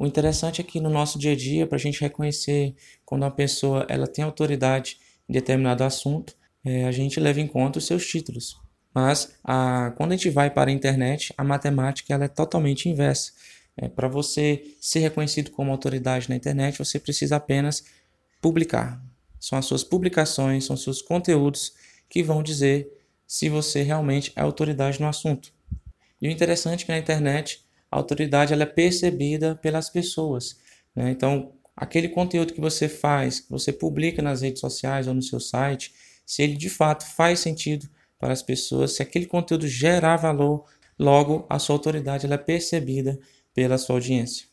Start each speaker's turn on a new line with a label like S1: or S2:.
S1: O interessante é que no nosso dia a dia, para a gente reconhecer quando uma pessoa ela tem autoridade em determinado assunto, é, a gente leva em conta os seus títulos. Mas a, quando a gente vai para a internet, a matemática ela é totalmente inversa. É, para você ser reconhecido como autoridade na internet, você precisa apenas publicar. São as suas publicações, são os seus conteúdos que vão dizer se você realmente é autoridade no assunto. E o interessante é que na internet a autoridade ela é percebida pelas pessoas. Né? Então, aquele conteúdo que você faz, que você publica nas redes sociais ou no seu site, se ele de fato faz sentido para as pessoas, se aquele conteúdo gerar valor, logo a sua autoridade ela é percebida pela sua audiência.